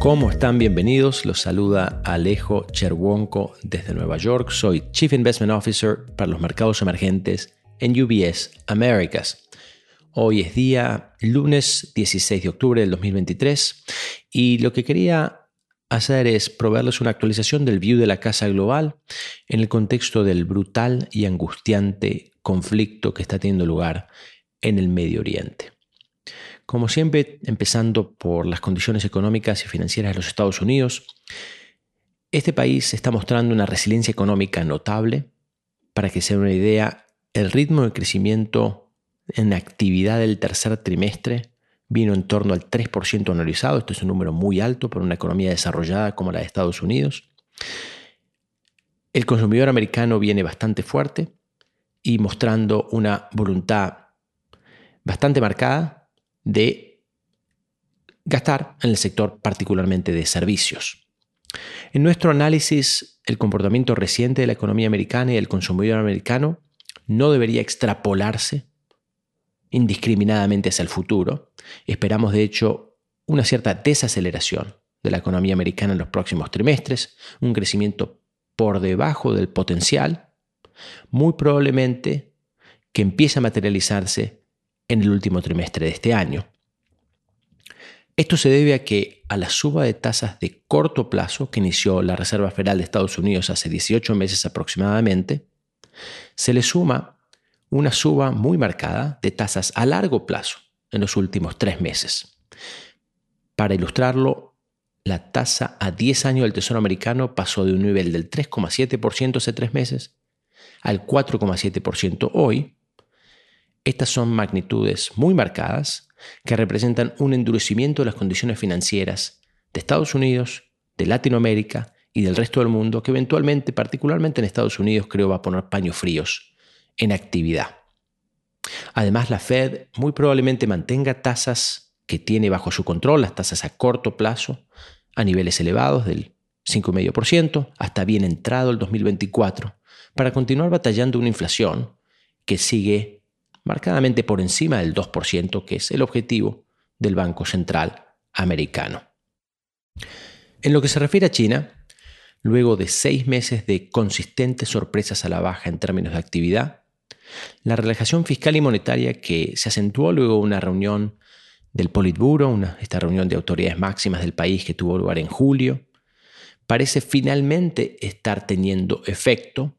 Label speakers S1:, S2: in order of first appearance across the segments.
S1: ¿Cómo están? Bienvenidos. Los saluda Alejo Cherwonko desde Nueva York. Soy Chief Investment Officer para los mercados emergentes en UBS Americas. Hoy es día lunes 16 de octubre del 2023 y lo que quería hacer es proveerles una actualización del view de la casa global en el contexto del brutal y angustiante conflicto que está teniendo lugar en el Medio Oriente. Como siempre, empezando por las condiciones económicas y financieras de los Estados Unidos, este país está mostrando una resiliencia económica notable. Para que se una idea, el ritmo de crecimiento en actividad del tercer trimestre vino en torno al 3% anualizado. Esto es un número muy alto para una economía desarrollada como la de Estados Unidos. El consumidor americano viene bastante fuerte y mostrando una voluntad bastante marcada de gastar en el sector particularmente de servicios. En nuestro análisis, el comportamiento reciente de la economía americana y del consumidor americano no debería extrapolarse indiscriminadamente hacia el futuro. Esperamos, de hecho, una cierta desaceleración de la economía americana en los próximos trimestres, un crecimiento por debajo del potencial, muy probablemente que empiece a materializarse en el último trimestre de este año. Esto se debe a que a la suba de tasas de corto plazo que inició la Reserva Federal de Estados Unidos hace 18 meses aproximadamente, se le suma una suba muy marcada de tasas a largo plazo en los últimos tres meses. Para ilustrarlo, la tasa a 10 años del Tesoro americano pasó de un nivel del 3,7% hace tres meses al 4,7% hoy. Estas son magnitudes muy marcadas que representan un endurecimiento de las condiciones financieras de Estados Unidos, de Latinoamérica y del resto del mundo que eventualmente, particularmente en Estados Unidos, creo va a poner paños fríos en actividad. Además, la Fed muy probablemente mantenga tasas que tiene bajo su control, las tasas a corto plazo, a niveles elevados del 5,5% hasta bien entrado el 2024, para continuar batallando una inflación que sigue marcadamente por encima del 2%, que es el objetivo del Banco Central americano. En lo que se refiere a China, luego de seis meses de consistentes sorpresas a la baja en términos de actividad, la relajación fiscal y monetaria que se acentuó luego de una reunión del Politburo, una, esta reunión de autoridades máximas del país que tuvo lugar en julio, parece finalmente estar teniendo efecto.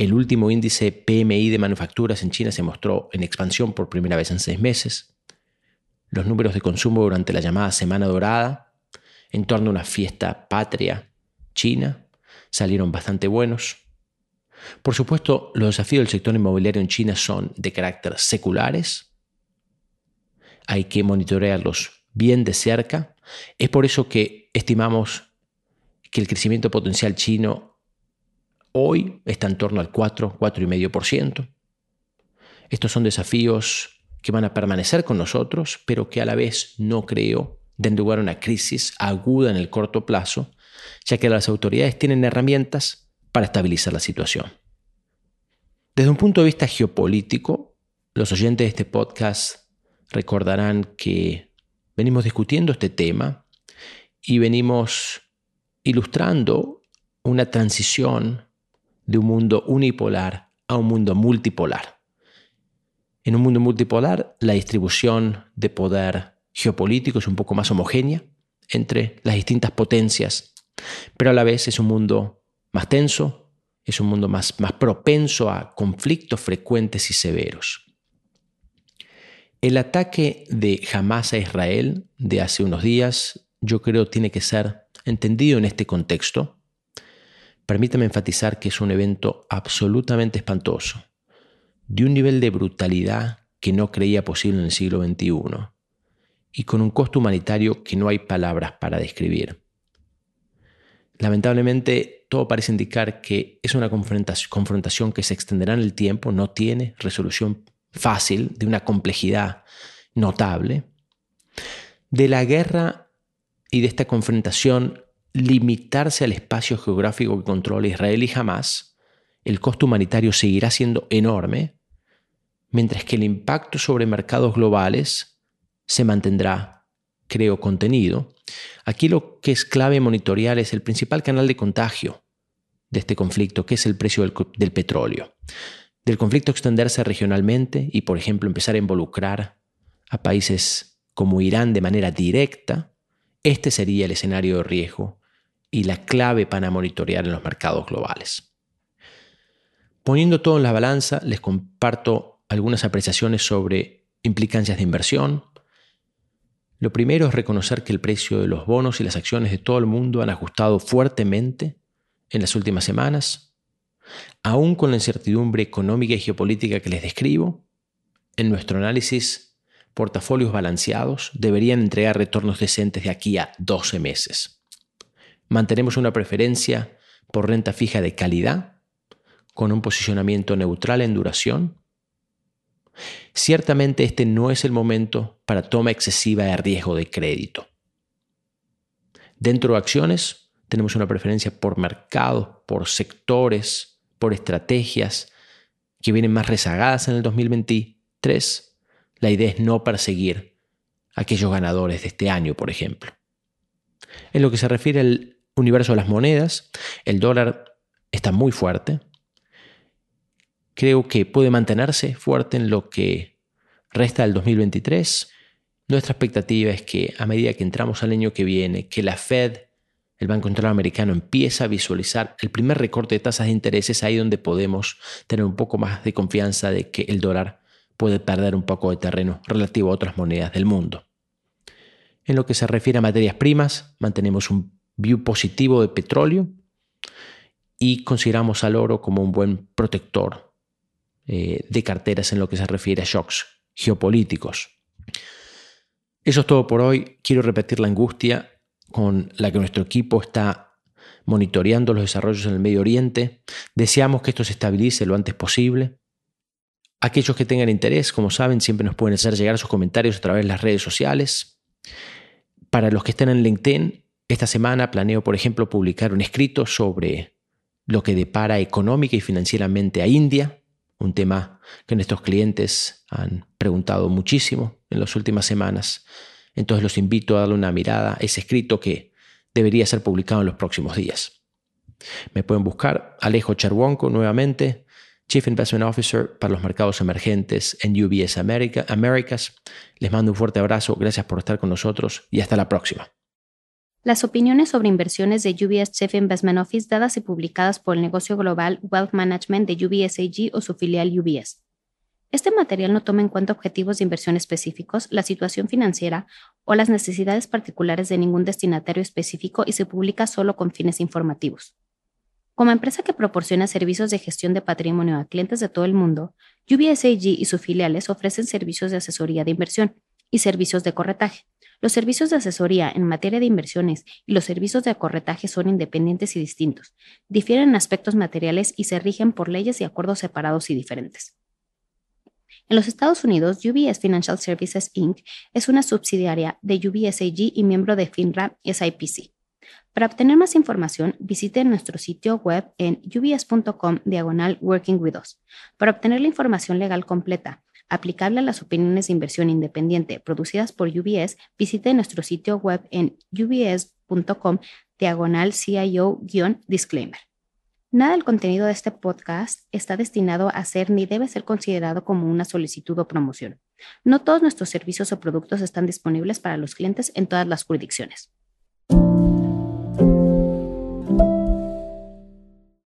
S1: El último índice PMI de manufacturas en China se mostró en expansión por primera vez en seis meses. Los números de consumo durante la llamada Semana Dorada, en torno a una fiesta patria china, salieron bastante buenos. Por supuesto, los desafíos del sector inmobiliario en China son de carácter seculares. Hay que monitorearlos bien de cerca. Es por eso que estimamos que el crecimiento potencial chino hoy está en torno al 4, 4,5%. Estos son desafíos que van a permanecer con nosotros, pero que a la vez no creo den lugar a una crisis aguda en el corto plazo, ya que las autoridades tienen herramientas para estabilizar la situación. Desde un punto de vista geopolítico, los oyentes de este podcast recordarán que venimos discutiendo este tema y venimos ilustrando una transición de un mundo unipolar a un mundo multipolar. En un mundo multipolar, la distribución de poder geopolítico es un poco más homogénea entre las distintas potencias, pero a la vez es un mundo más tenso, es un mundo más, más propenso a conflictos frecuentes y severos. El ataque de Hamas a Israel de hace unos días, yo creo, tiene que ser entendido en este contexto. Permítame enfatizar que es un evento absolutamente espantoso, de un nivel de brutalidad que no creía posible en el siglo XXI y con un costo humanitario que no hay palabras para describir. Lamentablemente, todo parece indicar que es una confrontación que se extenderá en el tiempo, no tiene resolución fácil, de una complejidad notable. De la guerra y de esta confrontación limitarse al espacio geográfico que controla Israel y jamás, el costo humanitario seguirá siendo enorme, mientras que el impacto sobre mercados globales se mantendrá creo contenido, aquí lo que es clave monitorear es el principal canal de contagio de este conflicto, que es el precio del, del petróleo. Del conflicto extenderse regionalmente y, por ejemplo, empezar a involucrar a países como Irán de manera directa, este sería el escenario de riesgo y la clave para monitorear en los mercados globales. Poniendo todo en la balanza, les comparto algunas apreciaciones sobre implicancias de inversión. Lo primero es reconocer que el precio de los bonos y las acciones de todo el mundo han ajustado fuertemente en las últimas semanas. Aún con la incertidumbre económica y geopolítica que les describo, en nuestro análisis, portafolios balanceados deberían entregar retornos decentes de aquí a 12 meses. Mantenemos una preferencia por renta fija de calidad, con un posicionamiento neutral en duración. Ciertamente este no es el momento para toma excesiva de riesgo de crédito. Dentro de acciones tenemos una preferencia por mercados, por sectores, por estrategias que vienen más rezagadas en el 2023. La idea es no perseguir aquellos ganadores de este año, por ejemplo. En lo que se refiere al universo de las monedas, el dólar está muy fuerte. Creo que puede mantenerse fuerte en lo que resta del 2023. Nuestra expectativa es que a medida que entramos al año que viene, que la Fed, el Banco Central Americano, empieza a visualizar el primer recorte de tasas de interés, es ahí donde podemos tener un poco más de confianza de que el dólar puede perder un poco de terreno relativo a otras monedas del mundo. En lo que se refiere a materias primas, mantenemos un view positivo de petróleo y consideramos al oro como un buen protector eh, de carteras en lo que se refiere a shocks geopolíticos. Eso es todo por hoy. Quiero repetir la angustia con la que nuestro equipo está monitoreando los desarrollos en el Medio Oriente. Deseamos que esto se estabilice lo antes posible. Aquellos que tengan interés, como saben, siempre nos pueden hacer llegar sus comentarios a través de las redes sociales. Para los que estén en LinkedIn, esta semana planeo, por ejemplo, publicar un escrito sobre lo que depara económica y financieramente a India, un tema que nuestros clientes han preguntado muchísimo en las últimas semanas. Entonces los invito a darle una mirada a ese escrito que debería ser publicado en los próximos días. Me pueden buscar Alejo Cherwonko nuevamente, Chief Investment Officer para los mercados emergentes en UBS America, Americas. Les mando un fuerte abrazo, gracias por estar con nosotros y hasta la próxima.
S2: Las opiniones sobre inversiones de UBS Chief Investment Office dadas y publicadas por el negocio global Wealth Management de UBS AG o su filial UBS. Este material no toma en cuenta objetivos de inversión específicos, la situación financiera o las necesidades particulares de ningún destinatario específico y se publica solo con fines informativos. Como empresa que proporciona servicios de gestión de patrimonio a clientes de todo el mundo, UBS AG y sus filiales ofrecen servicios de asesoría de inversión y servicios de corretaje los servicios de asesoría en materia de inversiones y los servicios de corretaje son independientes y distintos, difieren en aspectos materiales y se rigen por leyes y acuerdos separados y diferentes. En los Estados Unidos, UBS Financial Services Inc. es una subsidiaria de UBS AG y miembro de FINRA SIPC. Para obtener más información, visite nuestro sitio web en ubs.com diagonal Working With Us. Para obtener la información legal completa, aplicable a las opiniones de inversión independiente producidas por UBS, visite nuestro sitio web en ubs.com diagonal CIO-disclaimer. Nada del contenido de este podcast está destinado a ser ni debe ser considerado como una solicitud o promoción. No todos nuestros servicios o productos están disponibles para los clientes en todas las jurisdicciones.